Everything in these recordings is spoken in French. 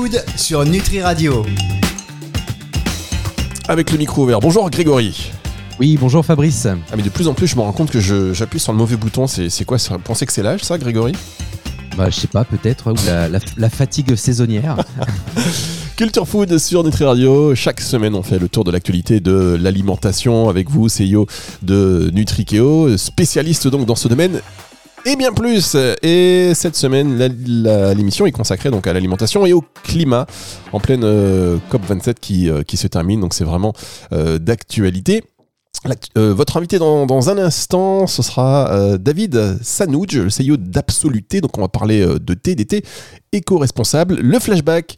Food sur Nutri Radio. Avec le micro ouvert. Bonjour Grégory. Oui, bonjour Fabrice. Ah mais de plus en plus je me rends compte que j'appuie sur le mauvais bouton. C'est c'est quoi Vous pensez que c'est l'âge ça Grégory? Bah, je sais pas, peut-être, ou la, la- la fatigue saisonnière. Culture Food sur Nutri Radio. Chaque semaine, on fait le tour de l'actualité de l'alimentation avec vous, CEO de Nutrikeo, spécialiste donc dans ce domaine. Et bien plus. Et cette semaine, l'émission est consacrée donc à l'alimentation et au climat en pleine euh, COP 27 qui, euh, qui se termine. Donc c'est vraiment euh, d'actualité. Votre invité dans, un instant, ce sera David Sanouj, le CEO d'Absoluté. Donc on va parler de thé, des thés éco-responsables. Le flashback.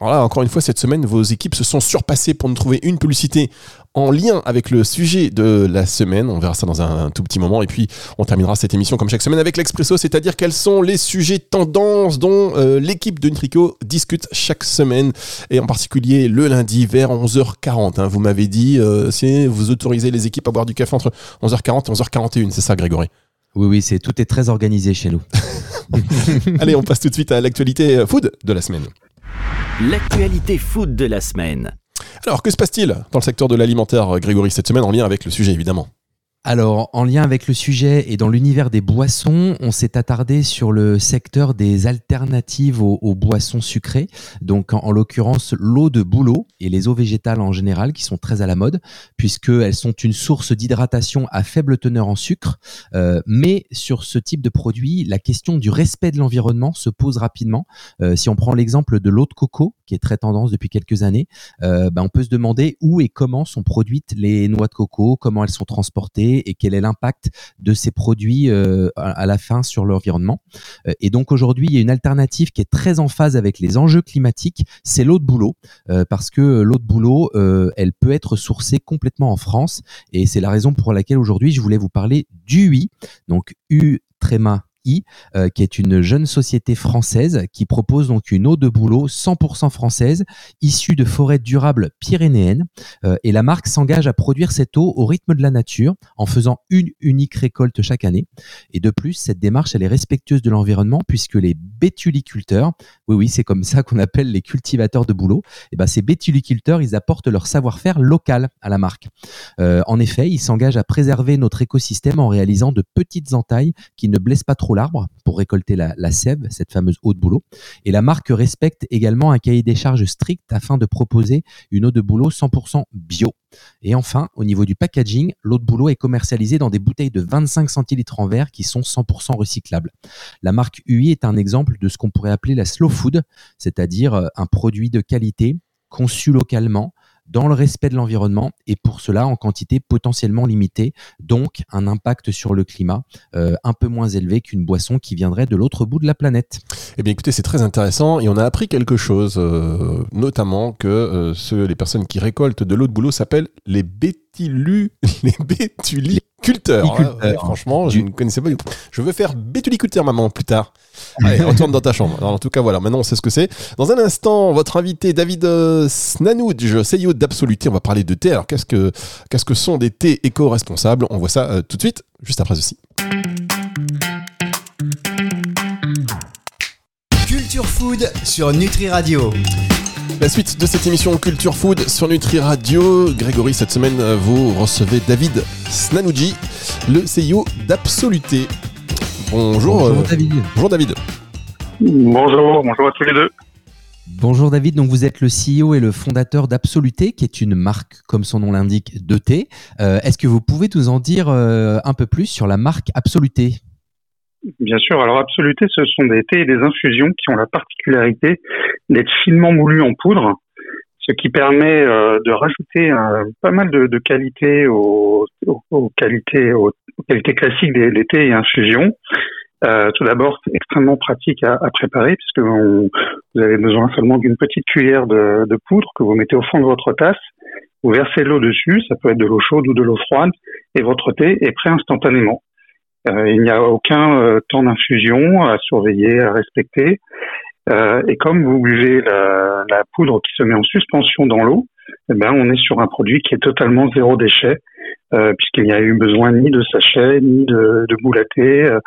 Alors là, encore une fois, cette semaine, vos équipes se sont surpassées pour nous trouver une publicité en lien avec le sujet de la semaine. On verra ça dans un, tout petit moment. Et puis, on terminera cette émission comme chaque semaine avec l'Expresso, c'est-à-dire quels sont les sujets tendances dont euh, l'équipe de Nutrico discute chaque semaine. Et en particulier le lundi vers 11h40. hein. Vous m'avez dit, euh, si vous autorisez les équipes à boire du café entre 11h40 et 11h41. C'est ça, Grégory? Oui, oui, c'est tout est très organisé chez nous. Allez, on passe tout de suite à l'actualité euh, food de la semaine. L'actualité food de la semaine. Alors, que se passe-t-il dans le secteur de l'alimentaire, Grégory, cette semaine, en lien avec le sujet, évidemment? Alors, en lien avec le sujet et dans l'univers des boissons, on s'est attardé sur le secteur des alternatives aux, boissons sucrées. Donc, en, en l'occurrence, l'eau de bouleau et les eaux végétales en général, qui sont très à la mode, puisqu'elles sont une source d'hydratation à faible teneur en sucre. Euh, mais sur ce type de produit, la question du respect de l'environnement se pose rapidement. Euh, si on prend l'exemple de l'eau de coco, qui est très tendance depuis quelques années, euh, ben, on peut se demander où et comment sont produites les noix de coco, comment elles sont transportées et quel est l'impact de ces produits euh, à la fin sur l'environnement. Euh, et donc aujourd'hui, il y a une alternative qui est très en phase avec les enjeux climatiques, c'est l'eau de bouleau, euh, parce que l'eau de euh, elle peut être sourcée complètement en France, et c'est la raison pour laquelle aujourd'hui je voulais vous parler d'UI, donc U tréma Euh, qui est une jeune société française qui propose donc une eau de bouleau 100% française, issue de forêts durables pyrénéennes. Euh, et la marque s'engage à produire cette eau au rythme de la nature en faisant une unique récolte chaque année. Et de plus, cette démarche, elle est respectueuse de l'environnement puisque les bétuliculteurs, oui, oui, c'est comme ça qu'on appelle les cultivateurs de bouleau, et ben ces bétuliculteurs, ils apportent leur savoir-faire local à la marque. Euh, en effet, ils s'engagent à préserver notre écosystème en réalisant de petites entailles qui ne blessent pas trop l'arbre pour récolter la, sève, cette fameuse eau de bouleau. Et la marque respecte également un cahier des charges strict afin de proposer une eau de bouleau 100% bio. Et enfin, au niveau du packaging, l'eau de bouleau est commercialisée dans des bouteilles de 25 centilitres en verre qui sont 100% recyclables. La marque UI est un exemple de ce qu'on pourrait appeler la slow food, c'est-à-dire euh, un produit de qualité conçu localement dans le respect de l'environnement et pour cela en quantité potentiellement limitée, donc un impact sur le climat euh, un peu moins élevé qu'une boisson qui viendrait de l'autre bout de la planète. Eh bien écoutez, c'est très intéressant et on a appris quelque chose, euh, notamment que euh, ceux, les personnes qui récoltent de l'eau de boulot s'appellent les bétilus, les bétuliculteurs. hein. Franchement, je Du- ne connaissais pas. du tout. Je veux faire bétuliculteur, maman, plus tard. Allez, retourne dans ta chambre. Alors, en tout cas, voilà, maintenant on sait ce que c'est. Dans un instant, votre invité David euh, Snanouj, CEO d'Absoluté, on va parler de thé. Alors, qu'est-ce que, qu'est-ce que sont des thés éco-responsables? On voit ça euh, tout de suite, juste après ceci. Culture Food sur Nutri Radio. La suite de cette émission Culture Food sur Nutri Radio. Grégory, cette semaine, euh, vous recevez David Snanouji, le CEO d'Absoluté. Bonjour, Bonjour euh, David. bonjour David. Bonjour, bonjour à tous les deux. Bonjour David, donc vous êtes le CEO et le fondateur d'Absoluté, qui est une marque, comme son nom l'indique, de thé. Euh, Est-ce que vous pouvez nous en dire euh, un peu plus sur la marque Absoluté Bien sûr, alors Absoluté, ce sont des thés et des infusions qui ont la particularité d'être finement moulus en poudre, ce qui permet euh, de rajouter euh, pas mal de, de qualités aux, qualités, aux, qualités classiques des, des thés et infusions. Euh, tout d'abord, c'est extrêmement pratique à, à préparer puisque on- vous avez besoin seulement d'une petite cuillère de, de poudre que vous mettez au fond de votre tasse. Vous versez l'eau dessus, ça peut être de l'eau chaude ou de l'eau froide, et votre thé est prêt instantanément. Euh, il n'y a aucun euh, temps d'infusion à surveiller, à respecter. Euh, et comme vous buvez la, la poudre qui se met en suspension dans l'eau, eh ben, on est sur un produit qui est totalement zéro déchet, euh, puisqu'il n'y a eu besoin ni de sachet, ni de, de boule à thé, euh,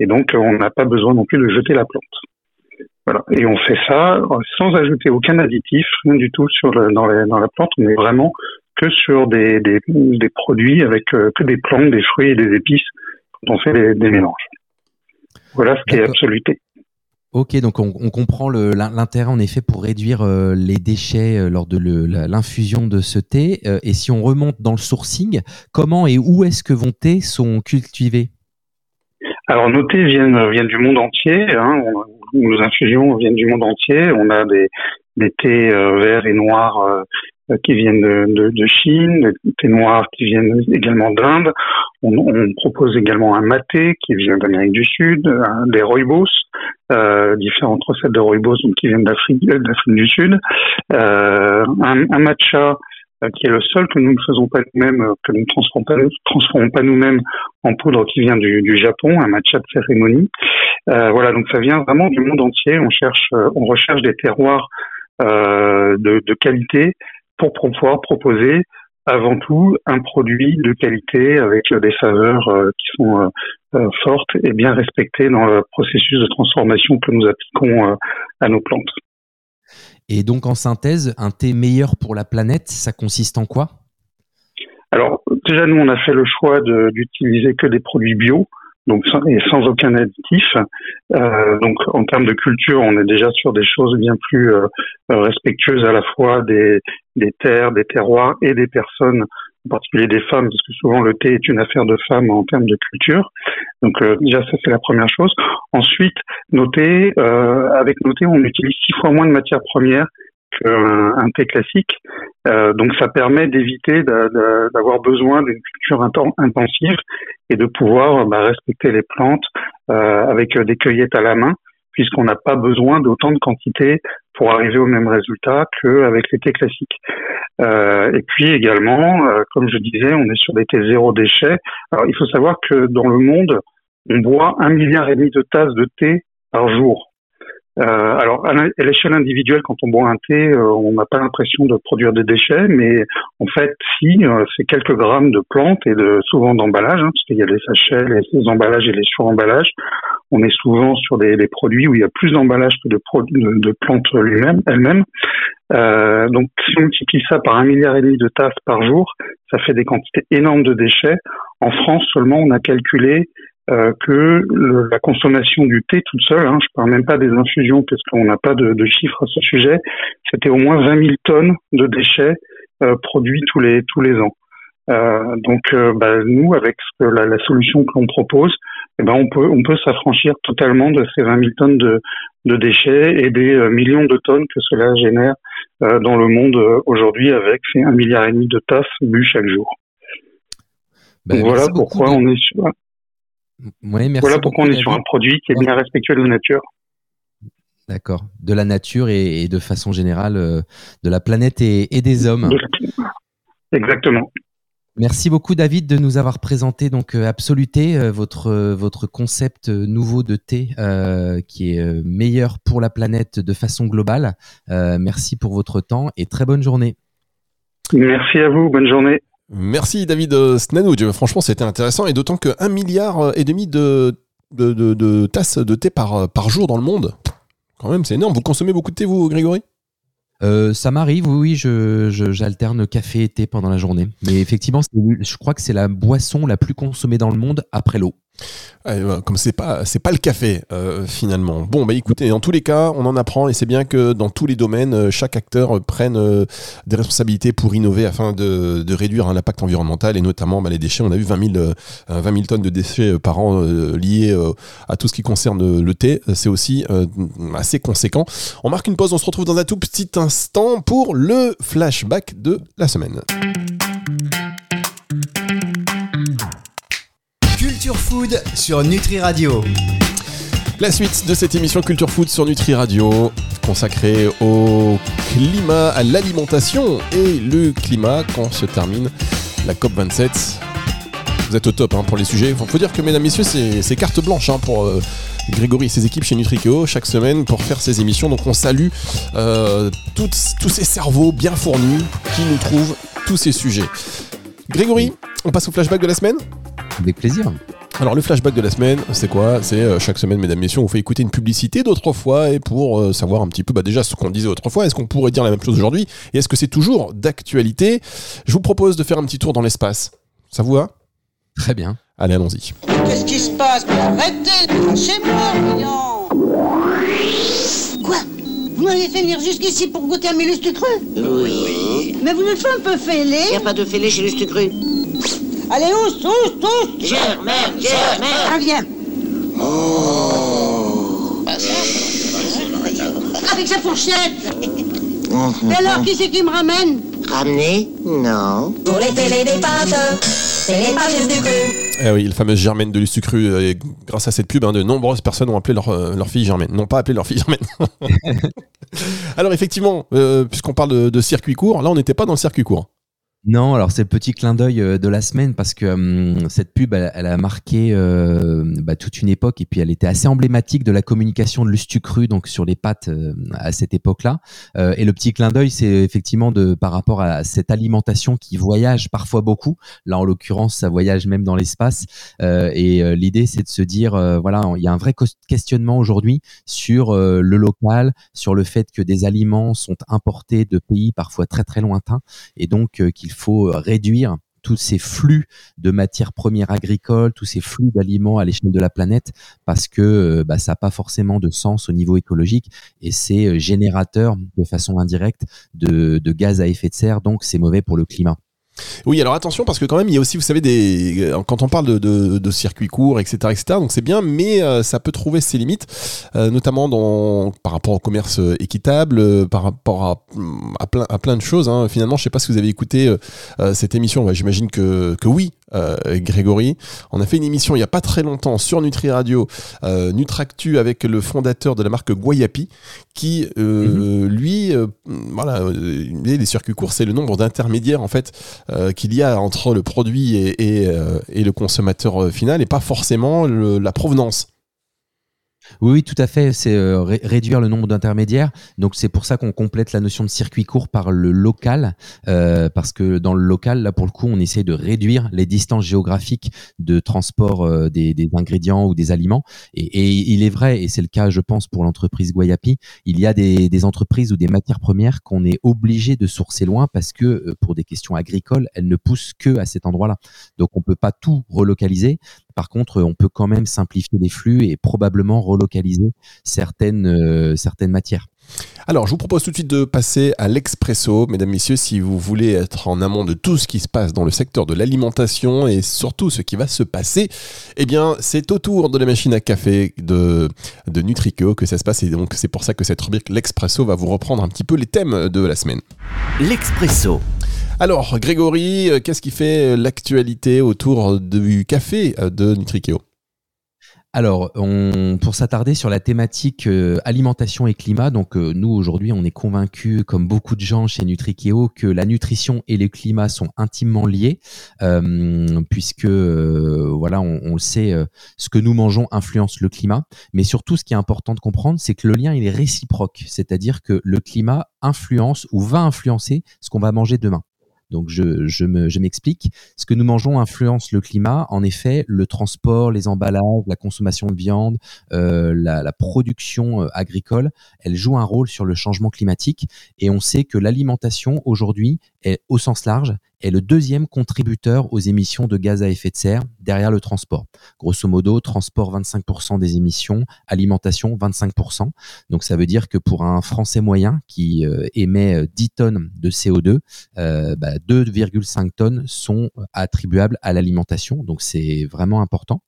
et donc on n'a pas besoin non plus de jeter la plante. Voilà. Et on fait ça sans ajouter aucun additif, rien du tout sur le, dans, dans la plante. On est vraiment que sur des, des, des produits avec que des plantes, des fruits et des épices quand on fait des, des mélanges. Voilà ce qui est absoluté. Ok, donc on, comprend l'intérêt en effet pour réduire euh, les déchets euh, lors de l'infusion de ce thé. Euh, et si on remonte dans le sourcing, comment et où est-ce que vos thés sont cultivés? Alors nos thés viennent, du monde entier. Hein. nos infusions viennent du monde entier. On a des, thés verts et noirs qui viennent de, de, Chine, des thés noirs qui viennent également d'Inde. On, on, propose également un maté qui vient d'Amérique du Sud, des rooibos, euh, différentes recettes de rooibos qui viennent d'Afrique du Sud, euh, un, un, matcha euh, qui est le seul que nous ne faisons pas nous-mêmes, euh, que nous ne transformons pas, transformons pas nous-mêmes en poudre qui vient du, du, Japon, un matcha de cérémonie. Euh, voilà, donc ça vient vraiment du monde entier. On cherche, on recherche des terroirs euh, de, de, qualité pour pouvoir proposer avant tout un produit de qualité avec des saveurs euh, qui sont euh, euh, fortes et bien respectées dans le processus de transformation que nous appliquons à nos plantes. Et donc en synthèse, un thé meilleur pour la planète, ça consiste en quoi? Alors déjà nous on a fait le choix d'utiliser que des produits bio donc et sans aucun additif. Euh, donc en termes de culture, on est déjà sur des choses bien plus euh, respectueuses à la fois des, des terres, des terroirs et des personnes, en particulier des femmes, parce que souvent le thé est une affaire de femmes en termes de culture. Donc euh, déjà ça c'est la première chose. Ensuite, noter euh, avec noter, on utilise six fois moins de matières premières qu'un un thé classique. Euh, donc ça permet d'éviter d'avoir besoin d'une culture intensive et de pouvoir bah, respecter les plantes euh, avec des cueillettes à la main, puisqu'on n'a pas besoin d'autant de quantité pour arriver au même résultat qu'avec les thés classiques. Euh, et puis également, comme je disais, on est sur des thés zéro déchet. Alors il faut savoir que dans le monde, on boit un milliard et demi de tasses de thé par jour. Euh, alors, à l'échelle individuelle, quand on boit un thé, euh, on n'a pas l'impression de produire des déchets, mais en fait, si, euh, c'est quelques grammes de plantes et de souvent d'emballage, hein, parce qu'il y a les sachets, les, emballages et les suremballages. On est souvent sur des, des produits où il y a plus d'emballage que de, de, de plantes elles-mêmes. Euh, donc, si on multiplie ça par un milliard et demi de tasses par jour, ça fait des quantités énormes de déchets. En France seulement, on a calculé euh, que la consommation du thé toute seule, hein, je parle même pas des infusions parce qu'on n'a pas de, de, chiffres à ce sujet, c'était au moins 20 000 tonnes de déchets euh, produits tous les tous les ans. Euh, donc bah, nous, avec la, la, solution que l'on propose, eh ben on peut on peut s'affranchir totalement de ces 20 000 tonnes de, de déchets et des millions de tonnes que cela génère dans le monde aujourd'hui avec ces un milliard et demi de tasses bues chaque jour. Ben, donc voilà pourquoi on est sur voilà pourquoi on est sur un produit qui est bien respectueux de la nature. D'accord. De la nature et, de façon générale euh, de la planète et, des hommes. Exactement. Merci beaucoup David de nous avoir présenté donc euh, Absoluté, euh, votre votre concept nouveau de thé qui est meilleur pour la planète de façon globale. merci pour votre temps et très bonne journée. Merci à vous, bonne journée. Merci David euh, Snanouj, franchement c'était intéressant et d'autant que 1 milliard euh, et demi de, tasses de thé par, euh, par jour dans le monde, quand même c'est énorme. Vous consommez beaucoup de thé vous Grégory? Ça m'arrive, oui, je, j'alterne café et thé pendant la journée. Mais effectivement, je crois que c'est la boisson la plus consommée dans le monde après l'eau. Comme c'est pas c'est pas le café euh, finalement. Bon bah écoutez, en tous les cas, on en apprend et c'est bien que dans tous les domaines, euh, chaque acteur prenne euh, des responsabilités pour innover afin de, réduire l'impact environnemental et notamment bah, les déchets. On a vu 20 000, 20 000 tonnes de déchets par an liés à tout ce qui concerne le thé. C'est aussi assez conséquent. On marque une pause, on se retrouve dans un tout petit instant pour le flashback de la semaine. Culture Food sur Nutri Radio. La suite de cette émission Culture Food sur Nutri Radio, consacrée au climat, à l'alimentation et le climat quand se termine la COP27. Vous êtes au top hein, pour les sujets. Il faut dire que, mesdames, messieurs, c'est carte blanche hein, pour euh, Grégory et ses équipes chez Nutrikeo chaque semaine pour faire ces émissions. Donc on salue euh, tous ces cerveaux bien fournis qui nous trouvent tous ces sujets. Grégory, on passe au flashback de la semaine? Avec plaisir. Alors le flashback de la semaine, c'est quoi? C'est euh, chaque semaine, mesdames, messieurs, on vous fait écouter une publicité d'autrefois et pour euh, savoir un petit peu bah, déjà ce qu'on disait autrefois, est-ce qu'on pourrait dire la même chose aujourd'hui? Et est-ce que c'est toujours d'actualité? Je vous propose de faire un petit tour dans l'espace. Ça vous va? Très bien. Allez, allons-y. Qu'est-ce qui se passe? Arrêtez Lâchez-moi, voyons Quoi? Vous m'avez fait venir jusqu'ici pour goûter à mes lustres crus Oui. Mais vous êtes un peu fêlé Y a pas de fêlé chez Lustre Cru. Allez, oust, oust, oust Germaine, Germaine. Ah, viens Avec sa fourchette Et alors, qui c'est qui me ramène? Ramener Non. Pour les fêlés des pâtes, c'est les du cru Eh oui, le fameux Germaine de Lustucru, euh, et grâce à cette pub, hein, de nombreuses personnes ont appelé leur, euh, leur fille Germaine. Non pas appelé leur fille Germaine. Alors effectivement, euh, puisqu'on parle de, de circuit court, là on n'était pas dans le circuit court. Non, alors c'est le petit clin d'œil euh, de la semaine parce que hum, cette pub, elle, elle a marqué euh, bah, toute une époque et puis elle était assez emblématique de la communication de Lustucru donc sur les pattes euh, à cette époque-là. Euh, et le petit clin d'œil, c'est effectivement de par rapport à cette alimentation qui voyage parfois beaucoup. Là, en l'occurrence, ça voyage même dans l'espace. Euh, et l'idée, c'est de se dire, voilà, il y a un vrai questionnement aujourd'hui sur le local, sur le fait que des aliments sont importés de pays parfois très très lointains et donc qu'il faut euh, réduire tous ces flux de matières premières agricoles, tous ces flux d'aliments à l'échelle de la planète, parce que euh, bah, ça n'a pas forcément de sens au niveau écologique et c'est euh, générateur de façon indirecte de gaz à effet de serre, donc c'est mauvais pour le climat. Oui, alors attention parce que quand même il y a aussi, vous savez, des euh, quand on parle de, circuits courts, etc., etc. Donc c'est bien, mais euh, ça peut trouver ses limites, euh, notamment dans par rapport au commerce équitable, par rapport à, à plein de choses. Hein. Finalement, je sais pas si vous avez écouté cette émission. J'imagine que oui, euh, Grégory. On a fait une émission il y a pas très longtemps sur Nutri Radio, euh, Nutractu avec le fondateur de la marque Guayapi, qui euh, lui, euh, voilà, les circuits courts, c'est le nombre d'intermédiaires en fait qu'il y a entre le produit et, et, et le consommateur final et pas forcément le- la provenance. Oui, oui, tout à fait. C'est euh, ré- réduire le nombre d'intermédiaires. Donc c'est pour ça qu'on complète la notion de circuit court par le local, euh, parce que dans le local, là pour le coup, on essaie de réduire les distances géographiques de transport euh, des, des ingrédients ou des aliments. Et, et il est vrai, et c'est le cas, je pense, pour l'entreprise Guayapi, il y a des, des entreprises ou des matières premières qu'on est obligé de sourcer loin parce que euh, pour des questions agricoles, elles ne poussent que à cet endroit-là. Donc on peut pas tout relocaliser. Par contre, on peut quand même simplifier les flux et probablement relocaliser certaines, euh, certaines matières. Alors, je vous propose tout de suite de passer à l'expresso, mesdames, messieurs, si vous voulez être en amont de tout ce qui se passe dans le secteur de l'alimentation et surtout ce qui va se passer, eh bien, c'est autour de la machine à café de, de Nutrico que ça se passe et donc c'est pour ça que cette rubrique l'expresso va vous reprendre un petit peu les thèmes de la semaine. L'Expresso. Alors, Grégory, euh, qu'est-ce qui fait l'actualité autour du café euh, de Nutrikeo? Alors, pour s'attarder sur la thématique euh, alimentation et climat, donc euh, nous aujourd'hui, on est convaincus, comme beaucoup de gens chez Nutrikeo, que la nutrition et le climat sont intimement liés, euh, puisque euh, voilà, on, on le sait, euh, ce que nous mangeons influence le climat. Mais surtout, ce qui est important de comprendre, c'est que le lien est réciproque, c'est-à-dire que le climat influence ou va influencer ce qu'on va manger demain. Donc je, je me- je m'explique. Ce que nous mangeons influence le climat. En effet, le transport, les emballages, la consommation de viande, euh, la, la production euh, agricole, elle joue un rôle sur le changement climatique. Et on sait que l'alimentation aujourd'hui, au sens large, est le deuxième contributeur aux émissions de gaz à effet de serre derrière le transport. Grosso modo, transport 25% des émissions, alimentation 25%. Donc ça veut dire que pour un Français moyen qui euh, émet euh, 10 tonnes de CO2, euh, bah, 2,5 tonnes sont attribuables à l'alimentation. Donc c'est vraiment important.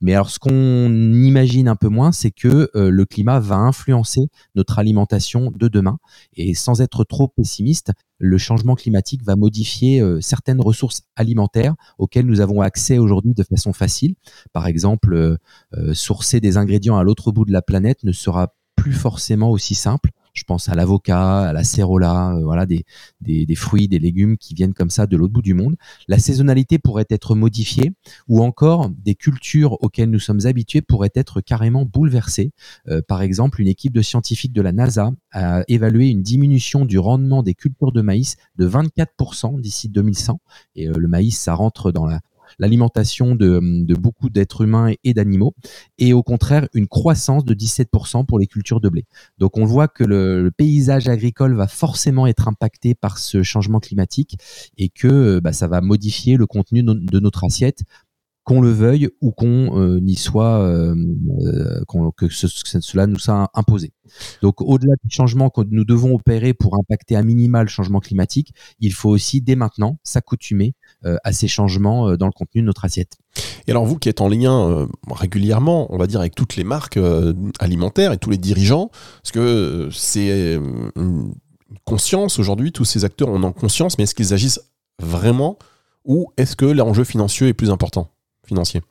Mais alors ce qu'on imagine un peu moins, c'est que euh, le climat va influencer notre alimentation de demain. Et sans être trop pessimiste, le changement climatique va modifier euh, certaines ressources alimentaires auxquelles nous avons accès aujourd'hui de façon facile. Par exemple, euh, euh, sourcer des ingrédients à l'autre bout de la planète ne sera plus forcément aussi simple. Je pense à l'avocat, à la cérola, euh, voilà des, des, fruits, des légumes qui viennent comme ça de l'autre bout du monde. La saisonnalité pourrait être modifiée ou encore des cultures auxquelles nous sommes habitués pourraient être carrément bouleversées. Euh, par exemple, une équipe de scientifiques de la NASA a évalué une diminution du rendement des cultures de maïs de 24% d'ici 2100. Et euh, le maïs, ça rentre dans la l'alimentation de, beaucoup d'êtres humains et d'animaux, et au contraire une croissance de 17% pour les cultures de blé. Donc on voit que le, paysage agricole va forcément être impacté par ce changement climatique et que bah, ça va modifier le contenu de, notre assiette qu'on le veuille ou qu'on euh, n'y soit, euh, euh, que que cela nous soit imposé. Donc, au-delà du changement que nous devons opérer pour impacter à minima le changement climatique, il faut aussi dès maintenant s'accoutumer euh, à ces changements euh, dans le contenu de notre assiette. Et alors vous qui êtes en lien euh, régulièrement, on va dire avec toutes les marques euh, alimentaires et tous les dirigeants, parce que euh, c'est euh, une conscience aujourd'hui, tous ces acteurs en ont conscience, mais est-ce qu'ils agissent vraiment ou est-ce que l'enjeu financier est plus important Financier?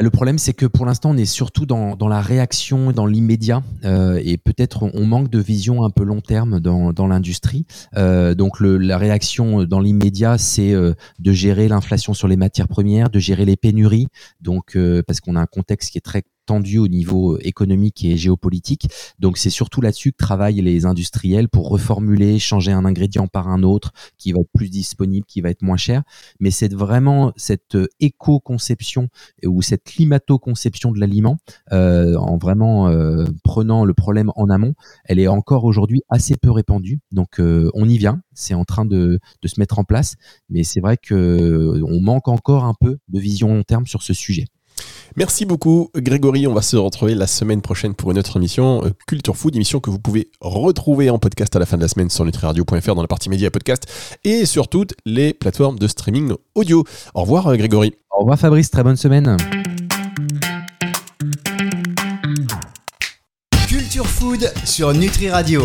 Le problème, c'est que pour l'instant, on est surtout dans, la réaction, dans l'immédiat, euh, et peut-être on, manque de vision un peu long terme dans, l'industrie. Euh, donc la réaction dans l'immédiat, c'est euh, de gérer l'inflation sur les matières premières, de gérer les pénuries, donc parce qu'on a un contexte qui est très tendu au niveau économique et géopolitique. Donc c'est surtout là-dessus que travaillent les industriels pour reformuler, changer un ingrédient par un autre qui va être plus disponible, qui va être moins cher. Mais c'est vraiment cette euh, éco-conception ou cette climato-conception de l'aliment, euh, en vraiment euh, prenant le problème en amont, elle est encore aujourd'hui assez peu répandue. Donc euh, on y vient, c'est en train de, de se mettre en place, mais c'est vrai que euh, on manque encore un peu de vision long terme sur ce sujet. Merci beaucoup Grégory, on va se retrouver la semaine prochaine pour une autre émission euh, Culture Food, émission que vous pouvez retrouver en podcast à la fin de la semaine sur nutriradio.fr dans la partie médias podcast et sur toutes les plateformes de streaming audio. Au revoir euh, Grégory. Au revoir Fabrice, très bonne semaine. Culture Food sur Nutri Radio.